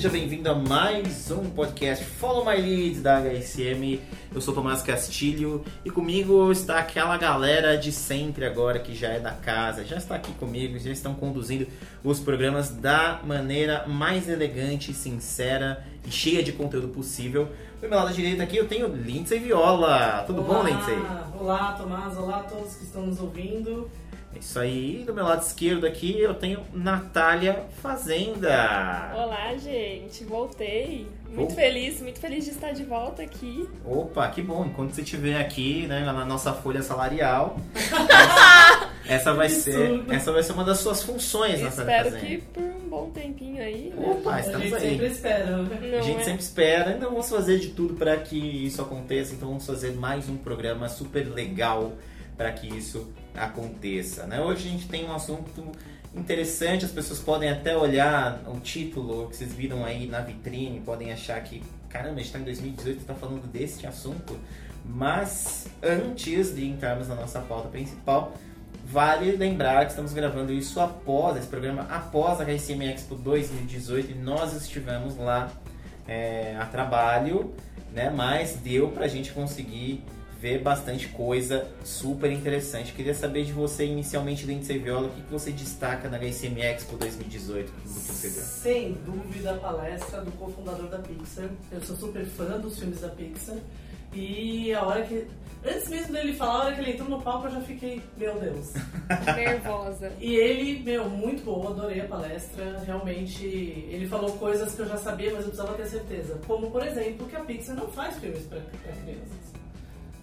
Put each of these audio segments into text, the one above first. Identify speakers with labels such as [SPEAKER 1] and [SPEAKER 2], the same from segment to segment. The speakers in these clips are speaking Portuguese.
[SPEAKER 1] seja bem-vindo a mais um podcast Follow My Lead da HSM. Eu sou Tomás Castilho e comigo está aquela galera de sempre agora que já é da casa, já está aqui comigo, já estão conduzindo os programas da maneira mais elegante, sincera e cheia de conteúdo possível. Do meu lado direito aqui eu tenho Lindsay Viola. Tudo
[SPEAKER 2] olá,
[SPEAKER 1] bom, Lindsay?
[SPEAKER 2] Olá, Tomás. Olá a todos que estão nos ouvindo.
[SPEAKER 1] É isso aí. Do meu lado esquerdo aqui eu tenho Natália Fazenda.
[SPEAKER 3] Olá, gente. Voltei. Muito
[SPEAKER 1] Oh.
[SPEAKER 3] feliz, muito feliz de estar de volta aqui.
[SPEAKER 1] Opa, que bom. Enquanto você estiver aqui, né, na nossa folha salarial, essa, vai ser, essa vai ser uma das suas funções, Natália
[SPEAKER 3] Espero que por um bom tempinho aí. né?
[SPEAKER 1] Opa,
[SPEAKER 2] a
[SPEAKER 1] estamos
[SPEAKER 2] gente
[SPEAKER 1] aí.
[SPEAKER 2] sempre espera. né?
[SPEAKER 3] Não
[SPEAKER 1] A gente
[SPEAKER 3] é?
[SPEAKER 1] sempre espera, então vamos fazer de tudo para que isso aconteça. Então vamos fazer mais um programa super legal para que isso aconteça. Né? Hoje a gente tem um assunto interessante, as pessoas podem até olhar o título que vocês viram aí na vitrine, podem achar que, caramba, a gente está em 2018 e está falando deste assunto. Mas antes de entrarmos na nossa pauta principal, Vale lembrar que estamos gravando isso após, esse programa após a HSM Expo 2018 e nós estivemos lá é, a trabalho, né? Mas deu pra gente conseguir ver bastante coisa super interessante. Queria saber de você inicialmente, Lindsay Viola, o que, que você destaca na HSM Expo 2018 do que você viu?
[SPEAKER 2] Sem dúvida a palestra do cofundador da Pixar. Eu sou super fã dos filmes da Pixar. E a hora que. Antes mesmo dele falar, a hora que ele entrou no palco, eu já fiquei, meu Deus.
[SPEAKER 3] Nervosa.
[SPEAKER 2] E ele, meu, muito bom, adorei a palestra. Realmente, ele falou coisas que eu já sabia, mas eu precisava ter certeza. Como, por exemplo, que a Pixar não faz filmes para crianças.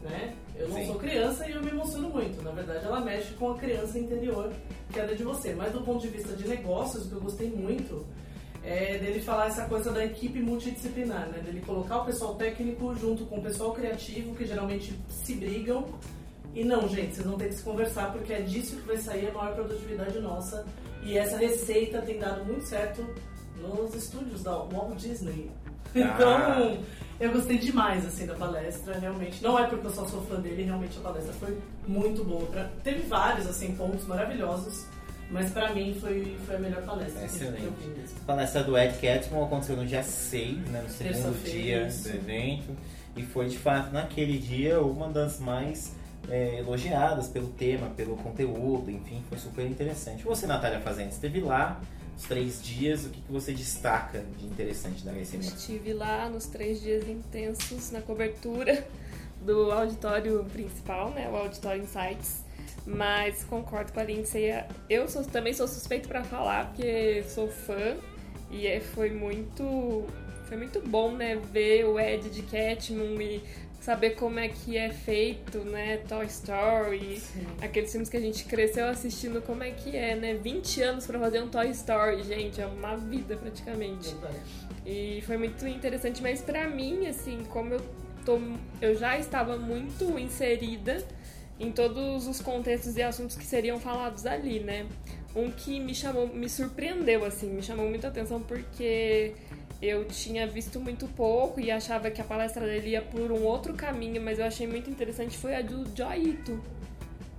[SPEAKER 2] Né? Eu não
[SPEAKER 1] Sim.
[SPEAKER 2] sou criança e eu me emociono muito. Na verdade, ela mexe com a criança interior que era de você. Mas do ponto de vista de negócios, o que eu gostei muito é dele falar essa coisa da equipe multidisciplinar, né? Dele colocar o pessoal técnico junto com o pessoal criativo, que geralmente se brigam. E não, gente, vocês vão ter que se conversar, porque é disso que vai sair a maior produtividade nossa. E essa receita tem dado muito certo nos estúdios da Walt Disney. Então, eu gostei demais assim da palestra, realmente. Não é porque eu só sou fã dele, realmente a palestra foi muito boa. Pra- Teve vários assim pontos maravilhosos, mas pra mim foi, foi a melhor palestra que- que eu
[SPEAKER 1] Excelente.
[SPEAKER 2] vi mesmo.
[SPEAKER 1] A palestra do Ed Catmull aconteceu no dia 6, né, no segundo dia do evento. E foi, de fato, naquele dia, uma das mais é, elogiadas pelo tema, pelo conteúdo, enfim, foi super interessante. Você, Natália Fazenda, esteve lá os três dias, o que, que você destaca de interessante da HSM?
[SPEAKER 3] Estive lá nos três dias intensos na cobertura do auditório principal, né? O Auditório Insights. Mas concordo com a Lindsay. Eu sou- também sou suspeito pra falar, porque sou fã. E é- foi muito. Foi muito bom, né? Ver o Ed de Catmull e saber como é que é feito, né? Toy Story. Aqueles filmes que a gente cresceu assistindo, como é que é, né? 20 anos pra fazer um Toy Story, gente, é uma vida praticamente.
[SPEAKER 2] Verdade.
[SPEAKER 3] E foi muito interessante, mas pra mim, assim, como eu tô, eu já estava muito inserida em todos os contextos e assuntos que seriam falados ali, né? Um que me chamou, me surpreendeu, assim, me chamou muita atenção porque eu tinha visto muito pouco e achava que a palestra dele ia por um outro caminho, mas eu achei muito interessante foi a do Joy Ito.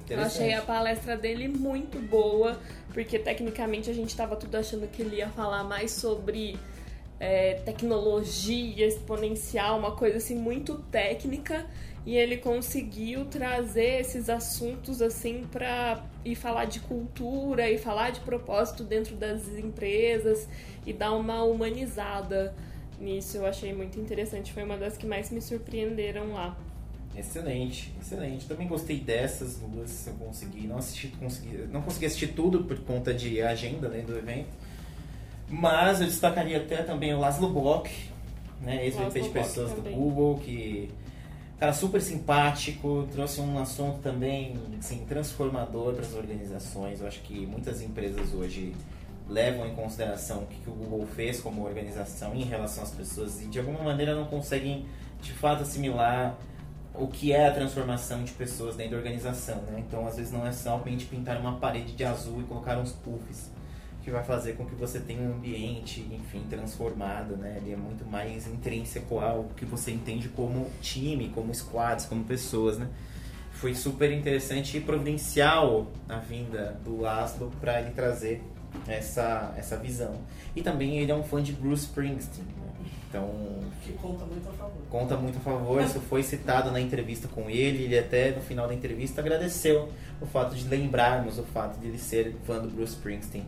[SPEAKER 3] Eu achei a palestra dele muito boa, porque tecnicamente a gente tava tudo achando que ele ia falar mais sobre é, tecnologia exponencial, uma coisa assim muito técnica, e ele conseguiu trazer esses assuntos assim pra ir falar de cultura e falar de propósito dentro das empresas e dar uma humanizada nisso. Eu achei muito interessante, foi uma das que mais me surpreenderam lá.
[SPEAKER 1] Excelente, excelente. Também gostei dessas duas, eu consegui. Não assisti, consegui, não consegui assistir tudo por conta de agenda né, do evento. Mas eu destacaria até também o Laszlo Bock, né, ex-VP de pessoas do
[SPEAKER 3] também.
[SPEAKER 1] Google, que cara super simpático, trouxe um assunto também assim, transformador para as organizações. Eu acho que muitas empresas hoje levam em consideração o que, o Google fez como organização em relação às pessoas e de alguma maneira não conseguem de fato assimilar o que é a transformação de pessoas dentro da organização, né? Então, às vezes não é somente pintar uma parede de azul e colocar uns puffs que vai fazer com que você tenha um ambiente, enfim, transformado, né? Ele é muito mais intrínseco ao que você entende como time, como squads, como pessoas, né? Foi super interessante e providencial a vinda do Laszlo para ele trazer essa, essa visão. E também ele é um fã de Bruce Springsteen. Né? Então.
[SPEAKER 2] Que conta muito a favor.
[SPEAKER 1] Conta muito a favor. Isso foi citado na entrevista com ele. Ele até no final da entrevista agradeceu o fato de lembrarmos o fato de ele ser fã do Bruce Springsteen.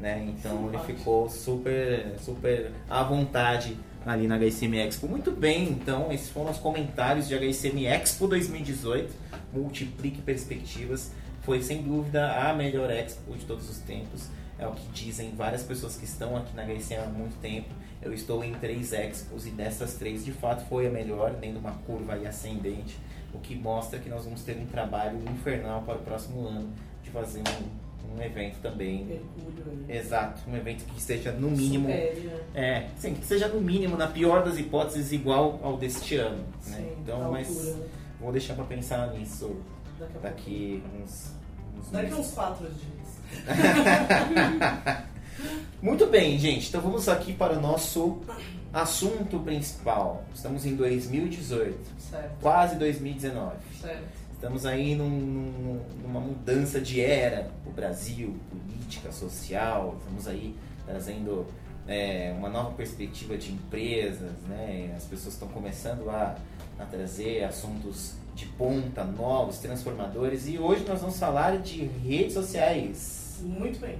[SPEAKER 1] Né? Então ele ficou super, super à vontade ali na HSM Expo. Muito bem, então esses foram os comentários de HSM Expo 2018. Multiplique perspectivas. Foi sem dúvida a melhor Expo de todos os tempos. É o que dizem várias pessoas que estão aqui na HSM há muito tempo. Eu estou em três expos e dessas três, de fato, foi a melhor, dentro de uma curva ascendente, o que mostra que nós vamos ter um trabalho infernal para o próximo ano de fazer um, um evento também.
[SPEAKER 2] Mercúrio aí.
[SPEAKER 1] Exato, um evento que esteja no mínimo.
[SPEAKER 2] Supere, né?
[SPEAKER 1] É, sim, que seja no mínimo, na pior das hipóteses, igual ao deste ano. Né?
[SPEAKER 2] Sim,
[SPEAKER 1] então,
[SPEAKER 2] a
[SPEAKER 1] mas
[SPEAKER 2] altura, né?
[SPEAKER 1] vou deixar para pensar nisso
[SPEAKER 2] Daqui
[SPEAKER 1] daqui uns, uns
[SPEAKER 2] Daqui
[SPEAKER 1] meses.
[SPEAKER 2] uns quatro dias.
[SPEAKER 1] Muito bem, gente. Então vamos aqui para o nosso assunto principal. Estamos em 2018,
[SPEAKER 2] Certo,
[SPEAKER 1] quase 2019.
[SPEAKER 2] certo.
[SPEAKER 1] Estamos aí num- num- numa mudança de era o Brasil, política, social. Estamos aí trazendo é, uma nova perspectiva de empresas, né? As pessoas estão começando a, a trazer assuntos de ponta, novos, transformadores. E hoje nós vamos falar de redes sociais.
[SPEAKER 2] Muito bem.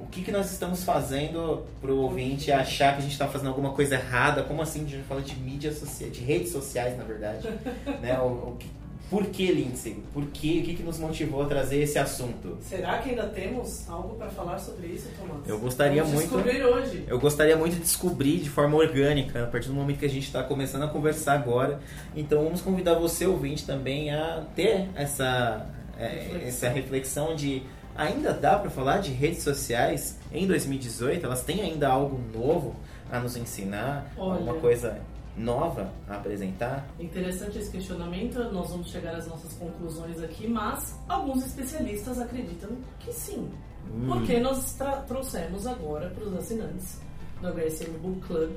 [SPEAKER 1] O que, que nós estamos fazendo pro ouvinte achar que a gente está fazendo alguma coisa errada? Como assim a gente fala de mídias sociais, de redes sociais, na verdade? né? o, o que- por que, Lindsay? Por que? O que, que nos motivou a trazer esse assunto?
[SPEAKER 2] Será que ainda temos algo para falar sobre isso, Tomás?
[SPEAKER 1] Eu gostaria
[SPEAKER 2] Vamos
[SPEAKER 1] muito-
[SPEAKER 2] descobrir hoje.
[SPEAKER 1] Eu gostaria muito de descobrir de forma orgânica, a partir do momento que a gente está começando a conversar agora. Então vamos convidar você, ouvinte, também a ter essa, é,
[SPEAKER 2] Reflexão.
[SPEAKER 1] essa reflexão de ainda dá para falar de redes sociais em 2018? Elas têm ainda algo novo a nos ensinar?
[SPEAKER 2] Olha.
[SPEAKER 1] Alguma coisa nova a apresentar?
[SPEAKER 2] Interessante esse questionamento, nós vamos chegar às nossas conclusões aqui, mas alguns especialistas acreditam que sim.
[SPEAKER 1] Hum.
[SPEAKER 2] Porque nós trouxemos agora para os assinantes do HSM Book Club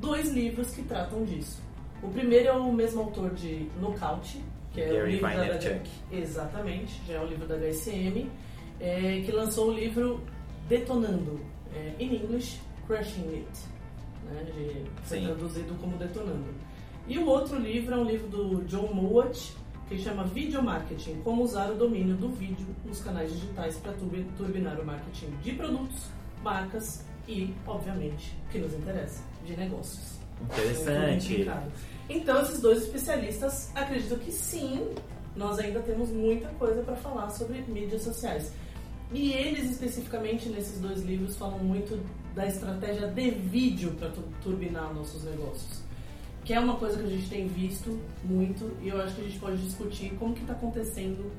[SPEAKER 2] dois livros que tratam disso. O primeiro é o mesmo autor de Knockout, que é o
[SPEAKER 1] Gary
[SPEAKER 2] livro da. Exatamente, já é o livro da HSM, é, que lançou o livro Detonando, é, in English, Crushing It, né, de, foi
[SPEAKER 1] Sim.
[SPEAKER 2] traduzido como Detonando. E o outro livro é um livro do John Mowat, que chama Video Marketing, como usar o domínio do vídeo nos canais digitais para turbi- turbinar o marketing de produtos, marcas e, obviamente, o que nos interessa, de negócios.
[SPEAKER 1] Interessante.
[SPEAKER 2] Então, esses dois especialistas acreditam que sim, nós ainda temos muita coisa para falar sobre mídias sociais. E eles, especificamente nesses dois livros, falam muito da estratégia de vídeo para turbinar nossos negócios. Que é uma coisa que a gente tem visto muito e eu acho que a gente pode discutir como que está acontecendo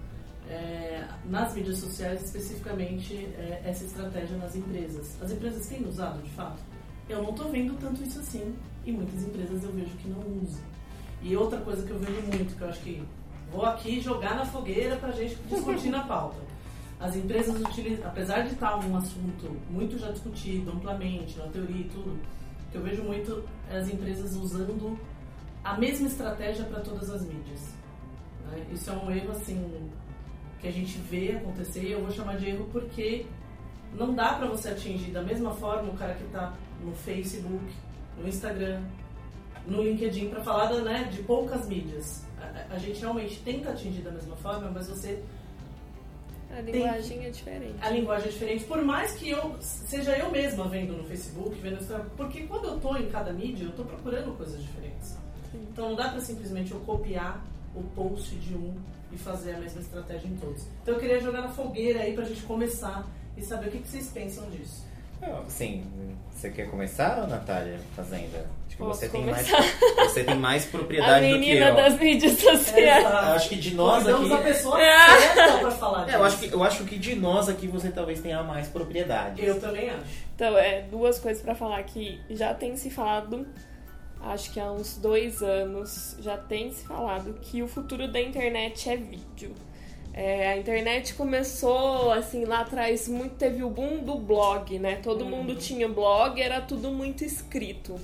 [SPEAKER 2] é, nas mídias sociais, especificamente é, essa estratégia nas empresas. As empresas têm usado, de fato? Eu não estou vendo tanto isso assim e muitas empresas eu vejo que não usam. E outra coisa que eu vejo muito, que eu acho que vou aqui jogar na fogueira para a gente discutir na pauta. As empresas utilizam, apesar de estar um assunto muito já discutido amplamente, na teoria e tudo, que eu vejo muito as empresas usando a mesma estratégia para todas as mídias. né? Isso é um erro assim que a gente vê acontecer e eu vou chamar de erro porque não dá para você atingir da mesma forma o cara que está no Facebook, no Instagram, no LinkedIn para falar né, de poucas mídias. A- a gente realmente tenta atingir da mesma forma, mas você
[SPEAKER 3] A linguagem é diferente.
[SPEAKER 2] a linguagem é diferente, por mais que eu seja eu mesma vendo no Facebook, vendo Instagram, porque quando eu tô em cada mídia, eu tô procurando coisas diferentes.
[SPEAKER 3] Sim.
[SPEAKER 2] Então não dá pra simplesmente eu copiar o post de um e fazer a mesma estratégia em todos. Então eu queria jogar na fogueira aí pra gente começar e saber o que, que vocês pensam disso.
[SPEAKER 1] Sim, você quer começar, Natália, Fazenda? Acho que
[SPEAKER 3] Posso
[SPEAKER 1] você tem, mais,
[SPEAKER 3] começar?
[SPEAKER 1] você tem mais
[SPEAKER 3] A
[SPEAKER 1] propriedade do que
[SPEAKER 3] menina
[SPEAKER 1] eu.
[SPEAKER 3] das mídias sociais.
[SPEAKER 1] Eu acho que de nós
[SPEAKER 2] Convidamos
[SPEAKER 1] aqui.
[SPEAKER 2] a pessoa
[SPEAKER 3] É.
[SPEAKER 2] certa pra falar
[SPEAKER 1] É, eu, acho que, eu acho que de nós aqui você talvez tenha mais propriedade.
[SPEAKER 2] Eu também acho.
[SPEAKER 3] Então, é, duas coisas pra falar que já tem se falado, acho que há uns dois anos, já tem se falado que o futuro da internet é vídeo. É, a internet começou, assim, lá atrás, muito teve o boom do blog, né? Todo
[SPEAKER 2] Uhum.
[SPEAKER 3] mundo tinha blog, era tudo muito escrito.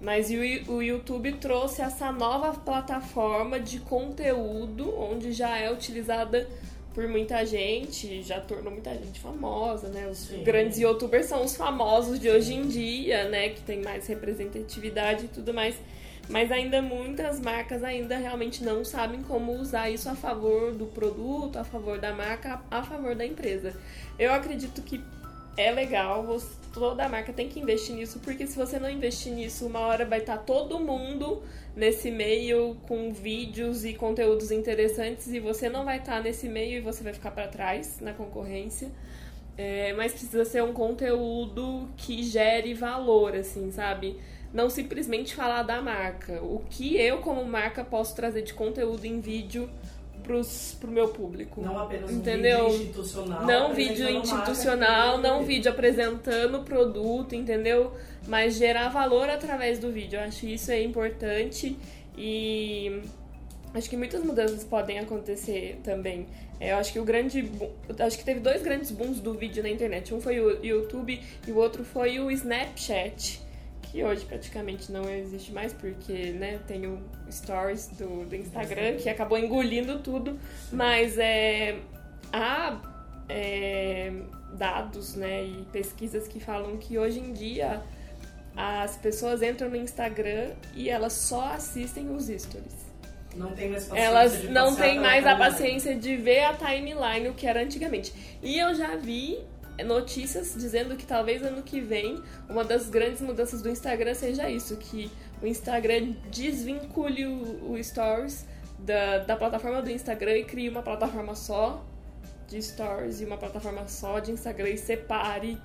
[SPEAKER 3] Mas o YouTube trouxe essa nova plataforma de conteúdo, onde já é utilizada por muita gente, já tornou muita gente famosa, né? Os
[SPEAKER 2] Sim.
[SPEAKER 3] grandes youtubers são os famosos de hoje em dia, né? Que tem mais representatividade e tudo mais. Mas ainda muitas marcas ainda realmente não sabem como usar isso a favor do produto, a favor da marca, a favor da empresa. Eu acredito que é legal, você- toda marca tem que investir nisso, porque se você não investir nisso, uma hora vai estar todo mundo nesse meio com vídeos e conteúdos interessantes e você não vai estar nesse meio e você vai ficar para trás na concorrência. É, mas precisa ser um conteúdo que gere valor, assim, sabe? Não simplesmente falar da marca. O que eu, como marca, posso trazer de conteúdo em vídeo pros, pro meu público.
[SPEAKER 2] Não apenas
[SPEAKER 3] Entendeu?
[SPEAKER 2] um vídeo institucional.
[SPEAKER 3] Não vídeo
[SPEAKER 2] marca,
[SPEAKER 3] institucional,
[SPEAKER 2] que-
[SPEAKER 3] não vídeo apresentando o produto, entendeu? Mas gerar valor através do vídeo. Eu acho que isso é importante e acho que muitas mudanças podem acontecer também. É, Eu acho que o grande. Acho que teve dois grandes booms do vídeo na internet. Um foi o YouTube e o outro foi o Snapchat. Que hoje praticamente não existe mais, porque né, tem o Stories do, do Instagram, que acabou engolindo tudo. Mas é, há é, dados né, e pesquisas que falam que hoje em dia as pessoas entram no Instagram e elas só assistem os stories.
[SPEAKER 2] Não tem mais paciência
[SPEAKER 3] Elas não têm mais a paciência de ver a timeline, o que era antigamente. E eu já vi notícias dizendo que talvez ano que vem uma das grandes mudanças do Instagram seja isso, que o Instagram desvincule o, o Stories da, da plataforma do Instagram e crie uma plataforma só de Stories e uma plataforma só de Instagram e separe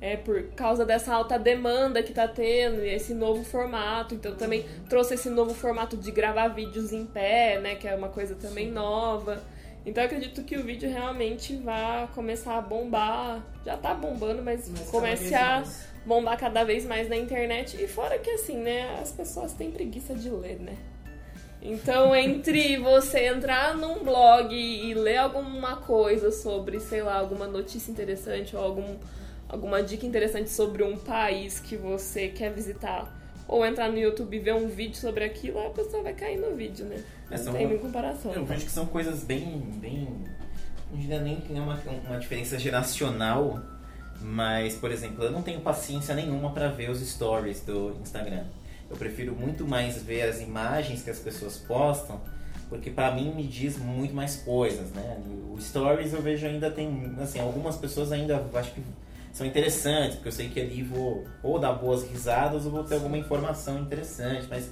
[SPEAKER 3] é, por causa dessa alta demanda que tá tendo, e esse novo formato. Então também trouxe esse novo formato de gravar vídeos em pé, né? Que é uma coisa também nova. Então eu acredito que o vídeo realmente vai começar a bombar. Já tá bombando, mas,
[SPEAKER 2] Mas
[SPEAKER 3] comece a
[SPEAKER 2] mais.
[SPEAKER 3] bombar cada vez mais na internet. E fora que assim, né? As pessoas têm preguiça de ler, né? Então, entre você entrar num blog e ler alguma coisa sobre, sei lá, alguma notícia interessante ou algum, alguma dica interessante sobre um país que você quer visitar, ou entrar no YouTube e ver um vídeo sobre aquilo, a pessoa vai cair no vídeo, né?
[SPEAKER 1] É,
[SPEAKER 3] Não
[SPEAKER 1] são-
[SPEAKER 3] tem nem comparação.
[SPEAKER 1] Eu vejo que são coisas bem. bem não diria nem que é uma, uma diferença geracional, mas, por exemplo, eu não tenho paciência nenhuma para ver os stories do Instagram. Eu prefiro muito mais ver as imagens que as pessoas postam, porque para mim me diz muito mais coisas, né? O stories eu vejo ainda tem, assim, algumas pessoas ainda acho que são interessantes, porque eu sei que ali vou ou dar boas risadas ou vou ter alguma informação interessante, mas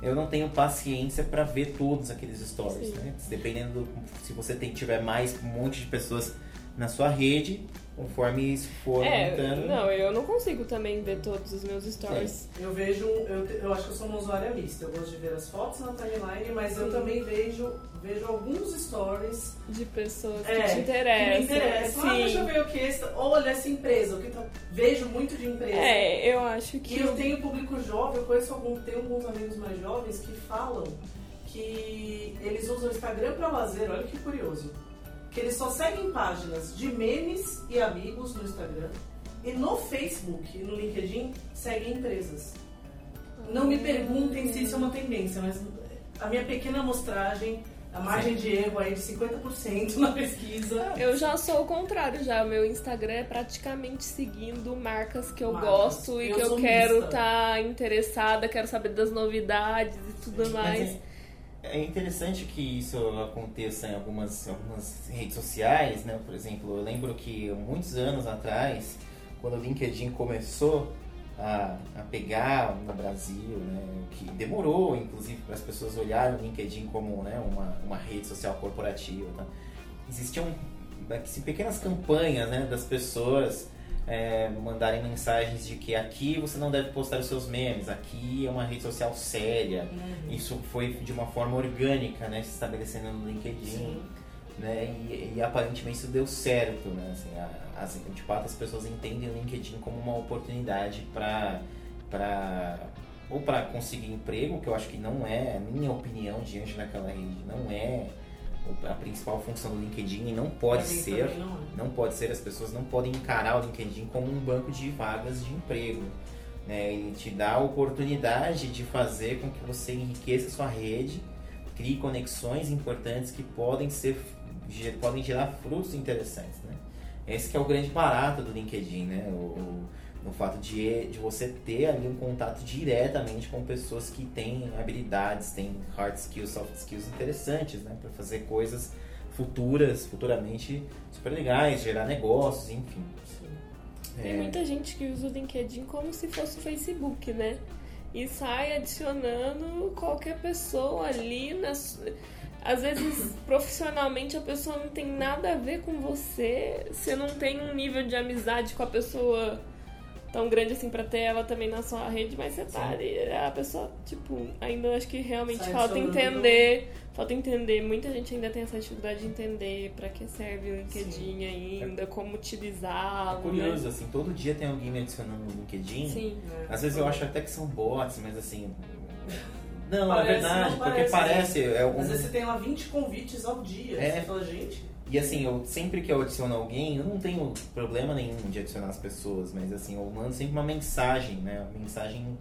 [SPEAKER 1] eu não tenho paciência para ver todos aqueles stories, né? Dependendo do, se você tem, tiver mais um monte de pessoas na sua rede, conforme isso for
[SPEAKER 3] É,
[SPEAKER 1] aumentando.
[SPEAKER 3] não, eu não consigo também ver todos os meus stories.
[SPEAKER 2] Eu vejo, eu, te- eu acho que eu sou uma usuária mista. Eu gosto de ver as fotos na timeline, mas eu
[SPEAKER 3] Sim.
[SPEAKER 2] também vejo, vejo alguns stories
[SPEAKER 3] De pessoas
[SPEAKER 2] é,
[SPEAKER 3] que te
[SPEAKER 2] que
[SPEAKER 3] interessam.
[SPEAKER 2] me interessam. Ah, deixa eu
[SPEAKER 3] Sim.
[SPEAKER 2] ver o que é esse- Olha essa empresa. O que tá- Vejo muito de empresa.
[SPEAKER 3] É, eu acho que.
[SPEAKER 2] E eu tenho público jovem, eu conheço algum, tenho alguns amigos mais jovens que falam que eles usam o Instagram para lazer, olha que curioso. Que eles só seguem páginas de memes e amigos no Instagram. E no Facebook e no LinkedIn seguem empresas. Não me perguntem se isso é uma tendência, mas a minha pequena amostragem, a margem de erro aí de 50% na pesquisa.
[SPEAKER 3] Eu já sou o contrário, já. O meu Instagram é praticamente seguindo marcas que eu
[SPEAKER 2] Marcas.
[SPEAKER 3] gosto e
[SPEAKER 2] Eu
[SPEAKER 3] que eu quero estar interessada, quero saber das novidades e tudo
[SPEAKER 1] Mas
[SPEAKER 3] mais.
[SPEAKER 1] É, interessante que isso aconteça em algumas, algumas redes sociais, né? Por exemplo, eu lembro que muitos anos atrás, quando o LinkedIn começou a, a pegar no Brasil, né? Que demorou, inclusive, para as pessoas olharem o LinkedIn como né, uma, uma rede social corporativa. Tá? Existiam assim, pequenas campanhas né, das pessoas é, mandarem mensagens de que aqui você não deve postar os seus memes, aqui é uma rede social séria. Isso foi de uma forma orgânica, né, se estabelecendo no LinkedIn,
[SPEAKER 2] Sim.
[SPEAKER 1] né, e, e aparentemente isso deu certo, né, assim, a- as, de fato as pessoas entendem o LinkedIn como uma oportunidade para ou para conseguir emprego, que eu acho que não é, minha opinião diante daquela rede, não é a principal função do LinkedIn e não pode ser.
[SPEAKER 2] não é.
[SPEAKER 1] Não pode ser, as pessoas não podem encarar o LinkedIn como um banco de vagas de emprego. Né? Ele te dá a oportunidade de fazer com que você enriqueça a sua rede, crie conexões importantes que podem ser podem gerar frutos interessantes, né? Esse que é o grande barato do LinkedIn, né? O, no fato de, de você ter ali um contato diretamente com pessoas que têm habilidades, têm hard skills, soft skills interessantes, né? Para fazer coisas futuras, futuramente super legais, gerar negócios, enfim.
[SPEAKER 3] Tem é... muita gente que usa o LinkedIn como se fosse o Facebook, né? E sai adicionando qualquer pessoa ali nas às vezes, profissionalmente, a pessoa não tem nada a ver com você. Você não tem um nível de amizade com a pessoa tão grande assim pra ter ela também na sua rede, mas você tá ali. A pessoa, tipo, ainda acho que realmente Sai falta entender. Falta entender. Muita gente ainda tem essa dificuldade de entender pra que serve o LinkedIn Sim. ainda, é. como utilizá-lo.
[SPEAKER 1] É curioso, né? assim, todo dia tem alguém me adicionando no LinkedIn.
[SPEAKER 3] Sim.
[SPEAKER 1] Às vezes eu acho até que são bots, mas assim não, é parece, é verdade, não porque parece.
[SPEAKER 2] Né?
[SPEAKER 1] É
[SPEAKER 2] um... Às vezes você tem lá 20 convites ao dia. É. Você fala, gente.
[SPEAKER 1] E assim, eu sempre que eu adiciono alguém, eu não tenho problema nenhum de adicionar as pessoas, mas assim, eu mando sempre uma mensagem, né? Uma mensagem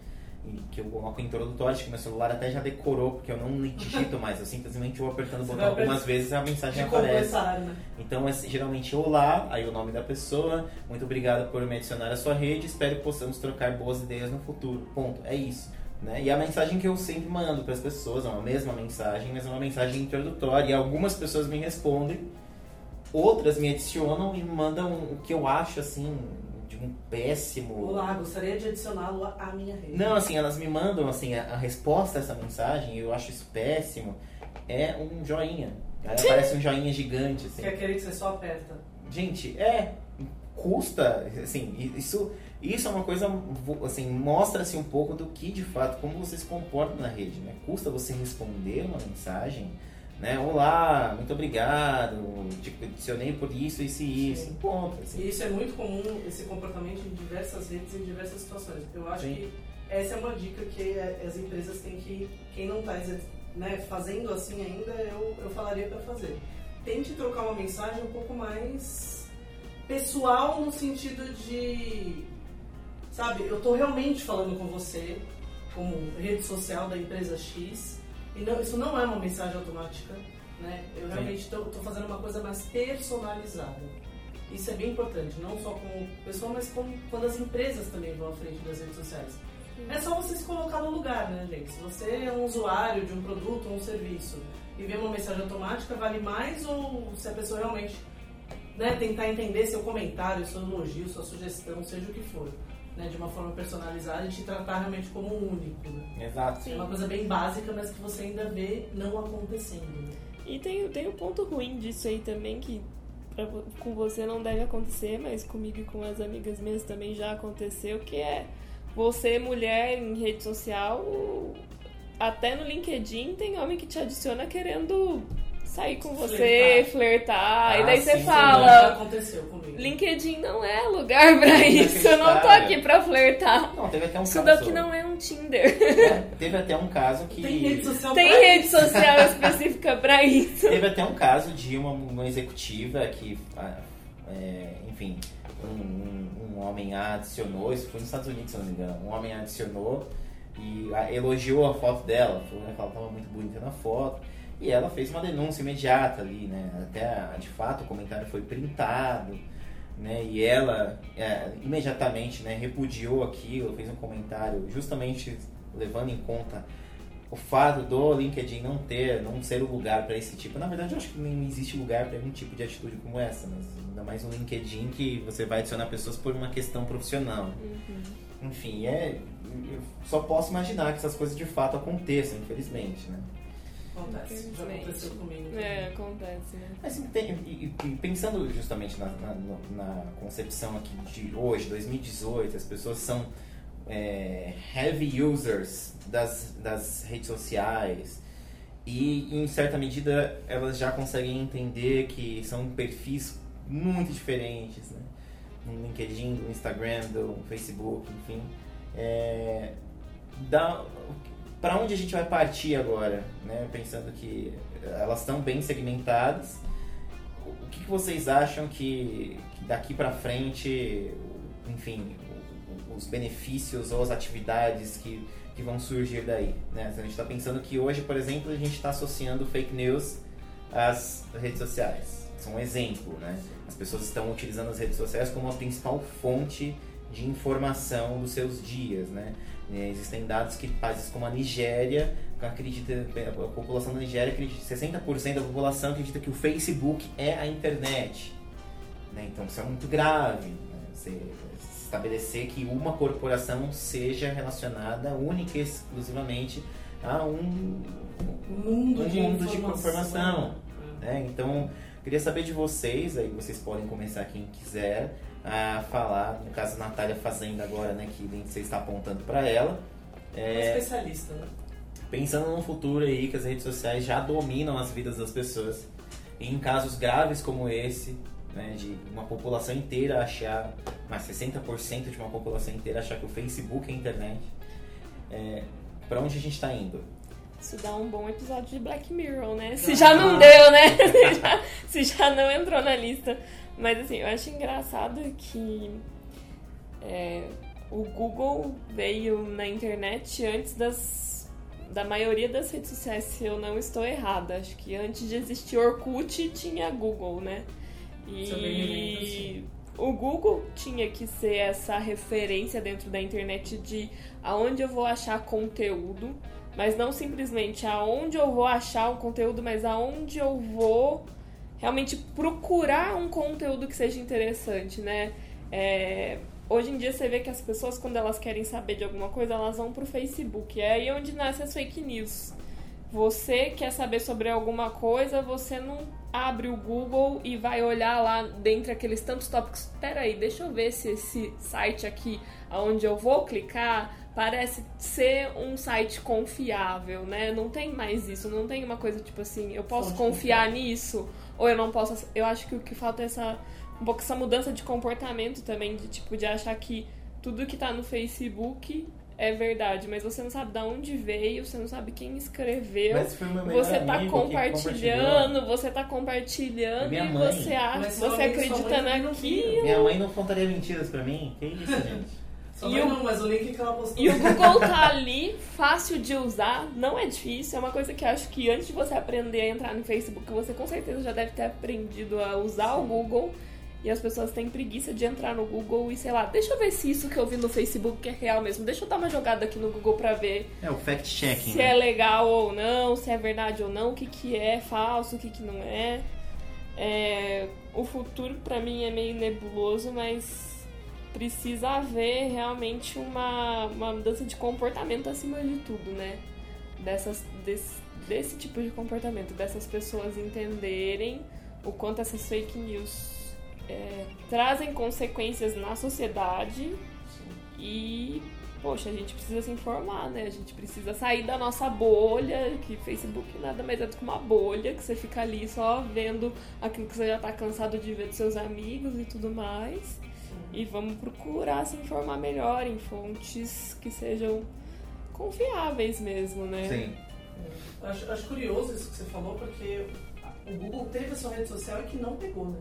[SPEAKER 1] que eu coloco introdutória, que meu celular até já decorou, porque eu não digito mais, eu simplesmente vou apertando o botão algumas vezes e a mensagem aparece. Né? Então é geralmente olá, aí o nome da pessoa, muito obrigado por me adicionar à sua rede, espero que possamos trocar boas ideias no futuro. Ponto, é isso. Né? E a mensagem que eu sempre mando para as pessoas é uma mesma mensagem, mas é uma mensagem introdutória. E algumas pessoas me respondem, outras me adicionam e mandam o que eu acho assim de um péssimo.
[SPEAKER 2] Olá, gostaria de adicioná-lo à minha rede.
[SPEAKER 1] Não, assim, elas me mandam assim a, a resposta a essa mensagem e eu acho isso péssimo. É um joinha. Aí aparece um joinha gigante. Assim.
[SPEAKER 2] Que é aquele que você só aperta.
[SPEAKER 1] Gente, é. Custa, assim, isso isso é uma coisa, assim, mostra-se um pouco do que, de fato, como você se comporta na rede, né? Custa você responder uma mensagem, né? Olá, muito obrigado, te adicionei por isso, isso e isso, Sim. ponto.
[SPEAKER 2] Assim. E isso é muito comum, esse comportamento em diversas redes, em diversas situações. Eu acho Sim. que essa é uma dica que as empresas têm que, quem não está né, fazendo assim ainda, eu, eu falaria para fazer. Tente trocar uma mensagem um pouco mais pessoal no sentido de Sabe, eu estou realmente falando com você, como rede social da empresa X, e não, isso não é uma mensagem automática, né? Eu realmente estou fazendo uma coisa mais personalizada. Isso é bem importante, não só como pessoa, mas como quando as empresas também vão à frente das redes sociais. É só você se colocar no lugar, né, gente? Se você é um usuário de um produto ou um serviço e vê uma mensagem automática, vale mais ou se a pessoa realmente né, tentar entender seu comentário, seu elogio, sua sugestão, seja o que for né, de uma forma personalizada e te tratar realmente como único. Né?
[SPEAKER 1] Exato.
[SPEAKER 2] É uma coisa bem básica, mas que você ainda vê não acontecendo. Né?
[SPEAKER 3] E tem, tem um ponto ruim disso aí também, que pra, com você não deve acontecer, mas comigo e com as amigas minhas também já aconteceu, que é você, mulher, em rede social, até no LinkedIn tem homem que te adiciona querendo sair com você, flertar. flertar ah, e daí você fala.
[SPEAKER 2] aconteceu comigo.
[SPEAKER 3] LinkedIn não é lugar pra isso. Eu não tô aqui pra flertar.
[SPEAKER 1] Não, teve até um
[SPEAKER 3] isso
[SPEAKER 1] caso.
[SPEAKER 3] daqui não é um Tinder.
[SPEAKER 1] É, teve até um caso que.
[SPEAKER 2] Tem rede social,
[SPEAKER 3] Tem rede social específica pra isso.
[SPEAKER 1] Teve até um caso de uma, uma executiva que, ah, é, enfim, um, um, um, homem adicionou, isso foi nos Estados Unidos, se não me engano. Um homem adicionou e elogiou a foto dela, falou que ela estava muito bonita na foto. E ela fez uma denúncia imediata ali, né? Até, de fato, o comentário foi printado, né? E ela é, imediatamente né, repudiou aquilo, fez um comentário justamente levando em conta o fato do LinkedIn não ter, não ser o lugar para esse tipo. Na verdade, eu acho que nem existe lugar para um tipo de atitude como essa, mas ainda mais um LinkedIn que você vai adicionar pessoas por uma questão profissional. Uhum. Enfim, é, eu só posso imaginar que essas coisas de fato aconteçam, infelizmente, né?
[SPEAKER 2] Acontece, já aconteceu comigo.
[SPEAKER 3] É, acontece, né?
[SPEAKER 1] Mas tem, e, e, pensando justamente na, na, na, concepção aqui de hoje, 2018, as pessoas são é, heavy users das, das redes sociais e em certa medida elas já conseguem entender que são perfis muito diferentes, né? No LinkedIn, do Instagram, do Facebook, enfim. É, dá, para onde a gente vai partir agora, né? Pensando que elas estão bem segmentadas, o que, que vocês acham que, que daqui para frente, enfim, os benefícios ou as atividades que, que vão surgir daí, né? A gente está pensando que hoje, por exemplo, a gente está associando fake news as redes sociais. São um exemplo, né? As pessoas estão utilizando as redes sociais como a principal fonte de informação dos seus dias, né? É, existem dados que países como a Nigéria acredita, a população da Nigéria acredita, 60% da população acredita que o Facebook é a internet. Né? Então isso é muito grave. Né? Você estabelecer que uma corporação seja relacionada única e exclusivamente a um,
[SPEAKER 2] Um mundo,
[SPEAKER 1] um
[SPEAKER 2] de,
[SPEAKER 1] mundo de
[SPEAKER 2] informação.
[SPEAKER 1] informação. né? Então, queria saber de vocês, aí vocês podem começar quem quiser a falar, no caso Natália Fazenda agora, né, que você está apontando para ela.
[SPEAKER 2] É...
[SPEAKER 1] É,
[SPEAKER 2] especialista, né?
[SPEAKER 1] pensando num futuro aí que as redes sociais já dominam as vidas das pessoas. E em casos graves como esse, né, de uma população inteira achar, mais 60% de uma população inteira achar que o Facebook é a internet, é, para onde a gente está indo?
[SPEAKER 3] Isso dá um bom episódio de Black Mirror, né? Se já não deu, né? Se já, se já não entrou na lista. Mas assim, eu acho engraçado que é, o Google veio na internet antes das, da maioria das redes sociais, se eu não estou errada. Acho que antes de existir Orkut tinha Google, né? E o Google tinha que ser essa referência dentro da internet de aonde eu vou achar conteúdo, mas não simplesmente aonde eu vou achar o conteúdo, mas aonde eu vou realmente procurar um conteúdo que seja interessante, né? É, hoje em dia você vê que as pessoas, quando elas querem saber de alguma coisa, elas vão pro Facebook. É aí onde nascem as fake news. Você quer saber sobre alguma coisa, você não abre o Google e vai olhar lá dentre aqueles tantos tópicos. Espera aí, deixa eu ver se esse site aqui, aonde eu vou clicar, parece ser um site confiável, né? Não tem mais isso, não tem uma coisa tipo assim, eu posso
[SPEAKER 2] Fonte
[SPEAKER 3] confiar
[SPEAKER 2] confiável.
[SPEAKER 3] nisso ou eu não posso. Eu acho que o que falta é essa um pouco essa mudança de comportamento também, de tipo de achar que tudo que tá no Facebook é verdade, mas você não sabe de onde veio, você não sabe quem escreveu.
[SPEAKER 1] Mas foi o meu melhor
[SPEAKER 3] Você tá
[SPEAKER 1] amigo que
[SPEAKER 3] compartilhando, você tá compartilhando
[SPEAKER 1] Minha
[SPEAKER 3] e
[SPEAKER 1] mãe.
[SPEAKER 3] você acha, você acredita naquilo.
[SPEAKER 1] Minha mãe não contaria mentiras pra mim? Que isso, gente?
[SPEAKER 2] Só
[SPEAKER 3] E o-
[SPEAKER 2] não, mas o link que ela postou.
[SPEAKER 3] E o Google tá ali, fácil de usar, não é difícil. É uma coisa que eu acho que antes de você aprender a entrar no Facebook, você com certeza já deve ter aprendido a usar o Google. E as pessoas têm preguiça de entrar no Google e sei lá, deixa eu ver se isso que eu vi no Facebook é real mesmo. Deixa eu dar uma jogada aqui no Google pra ver
[SPEAKER 1] É o fact-checking.
[SPEAKER 3] se
[SPEAKER 1] né?
[SPEAKER 3] é legal ou não, se é verdade ou não, o que, que é falso, o que, que não é. É, o futuro pra mim é meio nebuloso, mas precisa haver realmente uma, uma mudança de comportamento acima de tudo, né? Dessas, desse, desse tipo de comportamento, dessas pessoas entenderem o quanto essas fake news é, trazem consequências na sociedade e, poxa, a gente precisa se informar, né? A gente precisa sair da nossa bolha, que Facebook nada mais é do que uma bolha, que você fica ali só vendo aquilo que você já tá cansado de ver dos seus amigos e tudo mais. E vamos procurar se informar melhor em fontes que sejam confiáveis mesmo, né?
[SPEAKER 1] Sim.
[SPEAKER 2] Acho, acho curioso isso que você falou, porque o Google teve a sua rede social e que não pegou, né?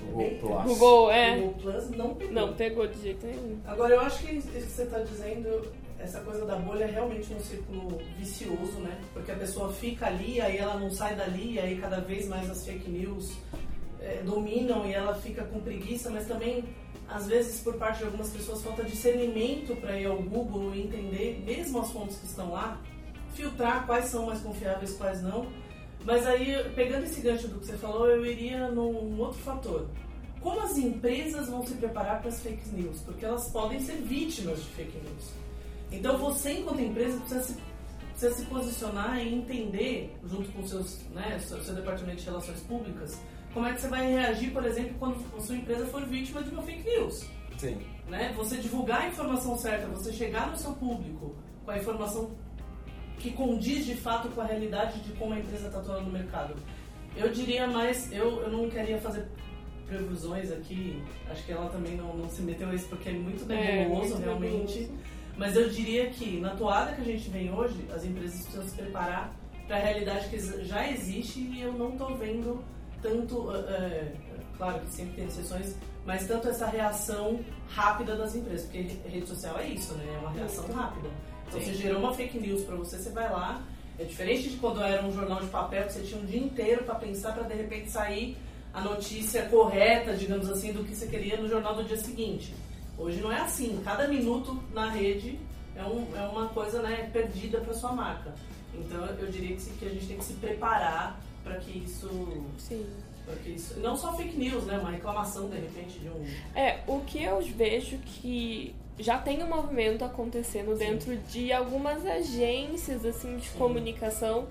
[SPEAKER 1] O Google Plus.
[SPEAKER 3] Google,
[SPEAKER 2] O
[SPEAKER 3] é.
[SPEAKER 2] Google Plus não pegou.
[SPEAKER 3] Não, pegou de jeito nenhum.
[SPEAKER 2] Agora, eu acho que isso que você está dizendo, essa coisa da bolha é realmente um círculo vicioso, né? Porque a pessoa fica ali, aí ela não sai dali, aí cada vez mais as fake news eh, dominam e ela fica com preguiça, mas também, às vezes, por parte de algumas pessoas, falta discernimento para ir ao Google e entender, mesmo as fontes que estão lá, filtrar quais são mais confiáveis, quais não. Mas aí, pegando esse gancho do que você falou, eu iria num outro fator. Como as empresas vão se preparar para as fake news? Porque elas podem ser vítimas de fake news. Então você, enquanto empresa, precisa se, precisa se posicionar e entender, junto com seus, né, seu, seu departamento de relações públicas, como é que você vai reagir, por exemplo, quando a sua empresa for vítima de uma fake news.
[SPEAKER 1] Sim.
[SPEAKER 2] Né? Você divulgar a informação certa, você chegar no seu público com a informação que condiz de fato com a realidade de como a empresa está atuando no mercado. Eu diria mais, eu, eu não queria fazer previsões aqui, acho que ela também não, não se meteu a isso porque é muito
[SPEAKER 3] É,
[SPEAKER 2] nebuloso
[SPEAKER 3] muito
[SPEAKER 2] realmente.
[SPEAKER 3] nebuloso.
[SPEAKER 2] Mas eu diria que na toada que a gente vem hoje, as empresas precisam se preparar para a realidade que já existe e eu não estou vendo tanto, é, claro que sempre tem exceções, mas tanto essa reação rápida das empresas, porque rede social é isso, né? É uma reação rápida. Então
[SPEAKER 3] Sim.
[SPEAKER 2] você gerou uma fake news para você, você vai lá É diferente de quando era um jornal de papel que você tinha um dia inteiro para pensar para de repente sair a notícia correta, digamos assim, do que você queria no jornal do dia seguinte. Hoje não é assim. Cada minuto na rede é, um, é uma coisa né, perdida para sua marca. Então eu diria que, que a gente tem que se preparar para que isso.
[SPEAKER 3] Sim.
[SPEAKER 2] que isso. Não só fake news, né? Uma reclamação de repente de um.
[SPEAKER 3] É, o que eu vejo que já tem um movimento acontecendo Sim. dentro de algumas agências assim de Sim. comunicação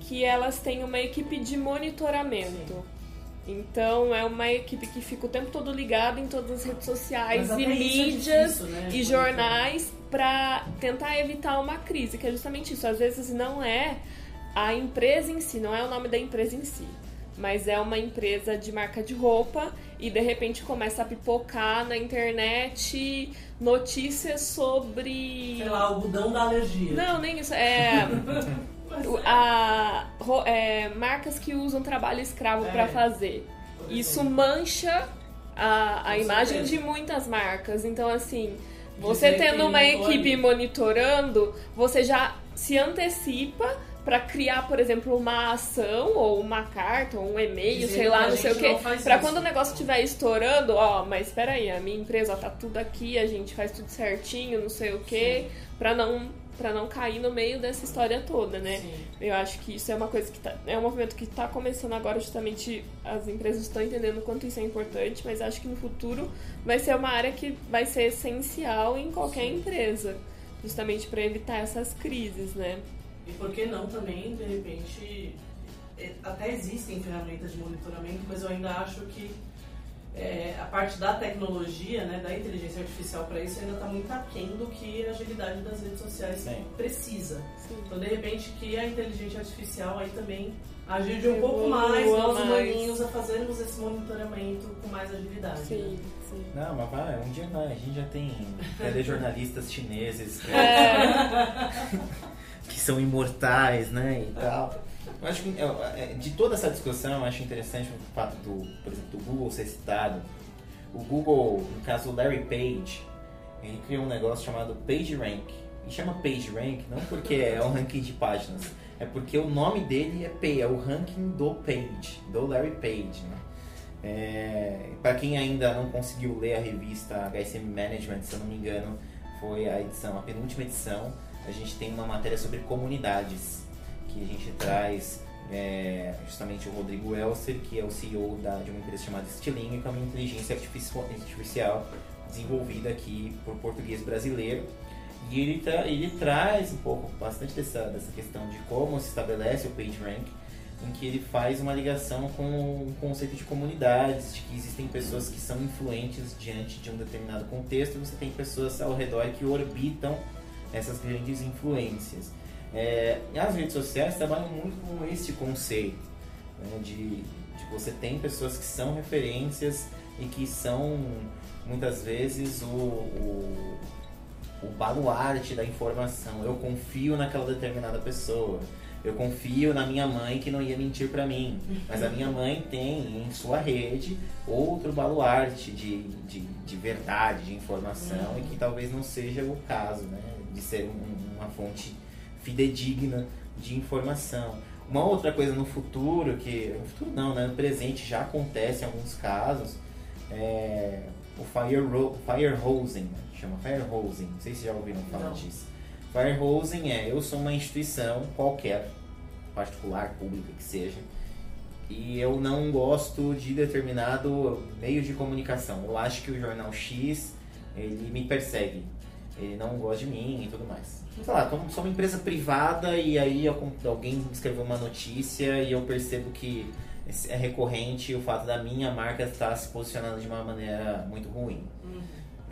[SPEAKER 3] que elas têm uma equipe de monitoramento. Sim. Então é uma equipe que fica o tempo todo ligada em todas as redes sociais e é mídias é difícil, né? e jornais para tentar evitar uma crise, que é justamente isso. Às vezes não é a empresa em si, não é o nome da empresa em si, mas é uma empresa de marca de roupa e de repente começa a pipocar na internet notícias sobre.
[SPEAKER 2] Sei lá, o budão da alergia.
[SPEAKER 3] Não, nem isso. É. a, é, marcas que usam trabalho escravo é. para fazer. Isso mancha a, a imagem de muitas marcas. Então, assim, você tendo uma equipe monitorando, você já se antecipa para criar, por exemplo, uma ação ou uma carta ou um e-mail, sei lá, não sei o quê, para quando o negócio estiver estourando, ó, mas espera aí, a minha empresa ó, tá tudo aqui, a gente faz tudo certinho, não sei o quê, para não para não cair no meio dessa história toda, né? Sim. Eu acho que isso é uma coisa que tá, é um movimento que está começando agora, justamente as empresas estão entendendo o quanto isso é importante, mas acho que no futuro vai ser uma área que vai ser essencial em qualquer Sim. empresa, justamente para evitar essas crises, né?
[SPEAKER 2] E por que não também, de repente, é, até existem ferramentas de monitoramento, mas eu ainda acho que é, a parte da tecnologia, né, da inteligência artificial para isso ainda está muito aquém do que a agilidade das redes sociais Sim. precisa. Sim. Então, de repente, que a inteligência artificial aí também ajude um pouco mais nós humaninhos a fazermos esse monitoramento com mais agilidade. Sim. Né?
[SPEAKER 1] Sim. Não, mas vai, um dia vai, a gente já tem telejornalistas chineses é. que são imortais, né, e tal. Eu acho que é, de toda essa discussão, eu acho interessante o fato do, por exemplo, do Google ser citado. O Google, no caso o Larry Page, ele criou um negócio chamado PageRank. E chama PageRank não porque é um ranking de páginas, é porque o nome dele é P, é o ranking do Page, do Larry Page. Né? É, Para quem ainda não conseguiu ler a revista HSM Management, se eu não me engano, foi a edição, a penúltima edição. A gente tem uma matéria sobre comunidades que a gente traz é, justamente o Rodrigo Elser, que é o CEO da, de uma empresa chamada Stiling, que é uma inteligência artificial desenvolvida aqui por português brasileiro. E ele, tra ele traz um pouco, bastante dessa, dessa questão de como se estabelece o PageRank, em que ele faz uma ligação com o conceito de comunidades, de que existem pessoas que são influentes diante de um determinado contexto, e você tem pessoas ao redor que orbitam essas grandes influências. É, as redes sociais trabalham muito com esse conceito né, de, de você tem pessoas que são referências e que são muitas vezes o, o, o baluarte da informação. Eu confio naquela determinada pessoa. Eu confio na minha mãe que não ia mentir para mim. Mas a minha mãe tem em sua rede outro baluarte de, de, de verdade, de informação, e que talvez não seja o caso, né? De ser um, uma fonte fidedigna de informação. Uma outra coisa no futuro, que no futuro não, né, no presente já acontece em alguns casos, é o fire, hosing, né, chama hosing, não sei se já ouviram falar não. disso. hosing é, eu sou uma instituição qualquer, particular, pública que seja, e eu não gosto de determinado meio de comunicação. Eu acho que o jornal X, ele me persegue, ele não gosta de mim e tudo mais sei lá, como sou uma empresa privada e aí alguém escreveu uma notícia e eu percebo que é recorrente o fato da minha marca estar se posicionando de uma maneira muito ruim. Uhum.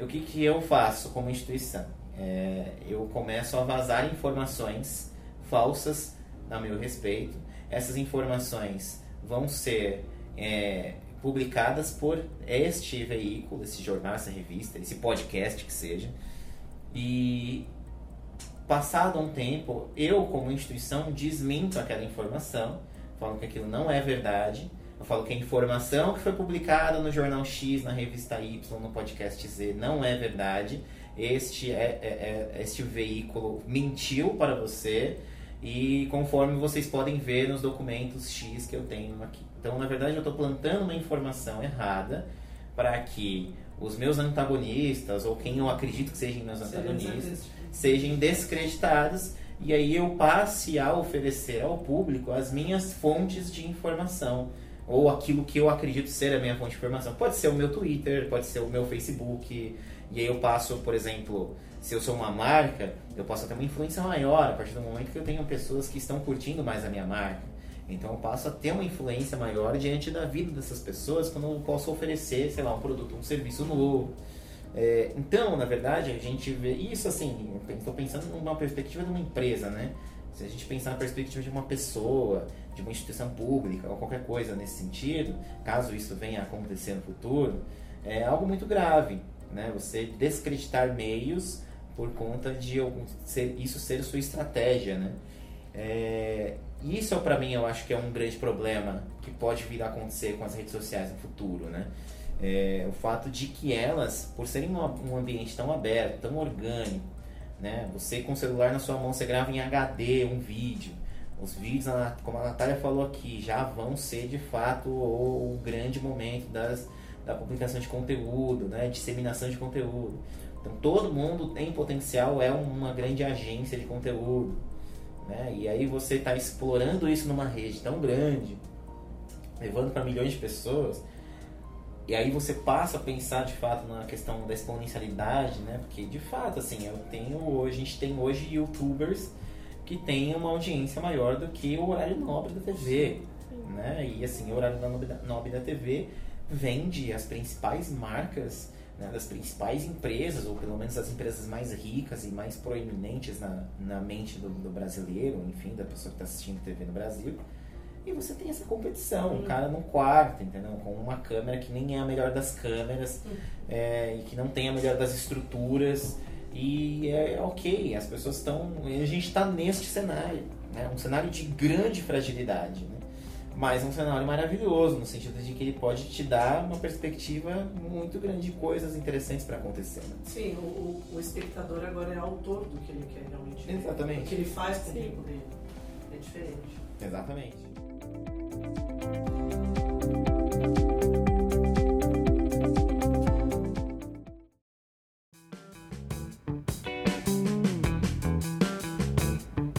[SPEAKER 1] O que, que eu faço como instituição? É, eu começo a vazar informações falsas a meu respeito. Essas informações vão ser é, publicadas por este veículo, esse jornal, essa revista, esse podcast que seja. E Passado um tempo, eu, como instituição, desminto aquela informação, falo que aquilo não é verdade. Eu falo que a informação que foi publicada no jornal X, na revista Y, no podcast Z, não é verdade. Este, é, é, é este veículo mentiu para você e conforme vocês podem ver nos documentos X que eu tenho aqui. Então, na verdade, eu estou plantando uma informação errada para que os meus antagonistas, ou quem eu acredito que sejam meus antagonistas, sejam descreditados e aí eu passe a oferecer ao público as minhas fontes de informação ou aquilo que eu acredito ser a minha fonte de informação. Pode ser o meu Twitter, pode ser o meu Facebook, e aí eu passo, por exemplo, se eu sou uma marca, eu posso ter uma influência maior a partir do momento que eu tenho pessoas que estão curtindo mais a minha marca. Então eu passo a ter uma influência maior diante da vida dessas pessoas quando eu posso oferecer, sei lá, um produto, um serviço novo. É, então, na verdade, a gente vê isso assim, estou pensando numa perspectiva de uma empresa, né? Se a gente pensar na perspectiva de uma pessoa, de uma instituição pública ou qualquer coisa nesse sentido, caso isso venha a acontecer no futuro, é algo muito grave, né? Você descreditar meios por conta de ser, isso ser sua estratégia, né? É, isso para mim eu acho que é um grande problema que pode vir a acontecer com as redes sociais no futuro, né? É, o fato de que elas, por serem um, um ambiente tão aberto, tão orgânico, né? Você com o celular na sua mão, você grava em HD um vídeo. Os vídeos, como a Natália falou aqui, já vão ser de fato o, o grande momento das, da publicação de conteúdo, né? disseminação de conteúdo. Então todo mundo tem potencial, é uma grande agência de conteúdo. Né? E aí você está explorando isso numa rede tão grande, levando para milhões de pessoas e aí você passa a pensar de fato na questão da exponencialidade, né? Porque de fato, assim, eu tenho hoje, a gente tem hoje youtubers que têm uma audiência maior do que o horário nobre da TV, né? E assim, o horário nobre da TV vende as principais marcas né, das principais empresas, ou pelo menos as empresas mais ricas e mais proeminentes na, na mente do, do brasileiro, enfim, da pessoa que está assistindo TV no Brasil. E você tem essa competição, um cara num quarto, entendeu? Com uma câmera que nem é a melhor das câmeras é, e que não tem a melhor das estruturas. E é ok, as pessoas estão. A gente está neste cenário, né? um cenário de grande fragilidade. Né? Mas um cenário maravilhoso, no sentido de que ele pode te dar uma perspectiva muito grande de coisas interessantes para acontecer. Né?
[SPEAKER 2] Sim, o, o, espectador agora é autor do que ele quer realmente.
[SPEAKER 1] Exatamente.
[SPEAKER 2] O que ele faz com o tempo dele. É diferente.
[SPEAKER 1] Exatamente.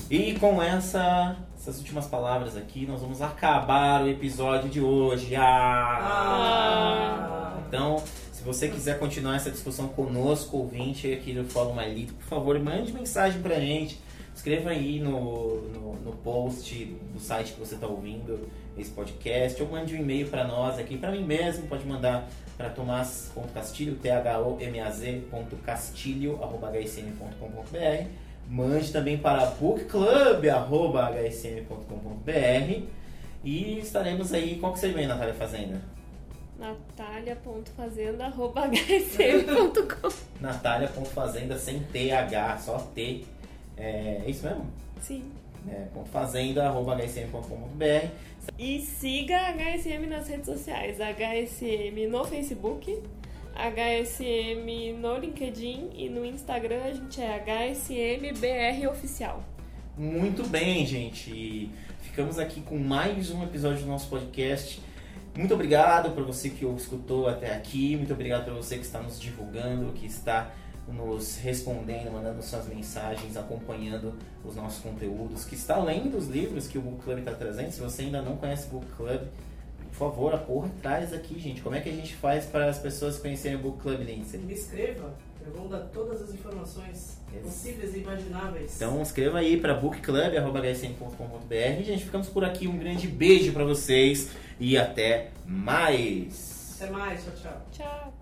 [SPEAKER 1] E com essa, essas últimas palavras aqui, nós vamos acabar o episódio de hoje. Ah! ah. Então, se você quiser continuar essa discussão conosco, ouvinte aqui do Fórum Malito, por favor, mande mensagem pra gente. Escreva aí no, no, no post do site que você está ouvindo esse podcast, ou mande um e-mail para nós aqui, para mim mesmo, pode mandar para tomás.castilho, t h o m a z.castilho@hsm.com.br. Mande também para bookclub@hsm.com.br. E estaremos aí. Qual que você vem, Natália Fazenda?
[SPEAKER 3] Natália.fazenda.hsm.com
[SPEAKER 1] Natália.fazenda sem TH, só T. É, é isso mesmo?
[SPEAKER 3] Sim.
[SPEAKER 1] É, fazenda.hsm.com.br
[SPEAKER 3] E siga a HSM nas redes sociais. HSM no Facebook, HSM no LinkedIn e no Instagram a gente é HSMBR Oficial.
[SPEAKER 1] Muito bem, gente. Ficamos aqui com mais um episódio do nosso podcast. Muito obrigado por você que escutou até aqui. Muito obrigado por você que está nos divulgando, que está nos respondendo, mandando suas mensagens, acompanhando os nossos conteúdos, que está além dos livros que o Book Club está trazendo. Se você ainda não conhece o Book Club, por favor, a porra atrás aqui, gente. Como é que a gente faz para as pessoas conhecerem o Book Club, Lindsay?
[SPEAKER 2] Me escreva, eu vou dar todas as informações possíveis e imagináveis.
[SPEAKER 1] Então escreva aí para bookclub.hsm.com.br. Gente, ficamos por aqui. Um grande beijo para vocês e até mais.
[SPEAKER 2] Até mais, tchau, tchau.
[SPEAKER 3] Tchau.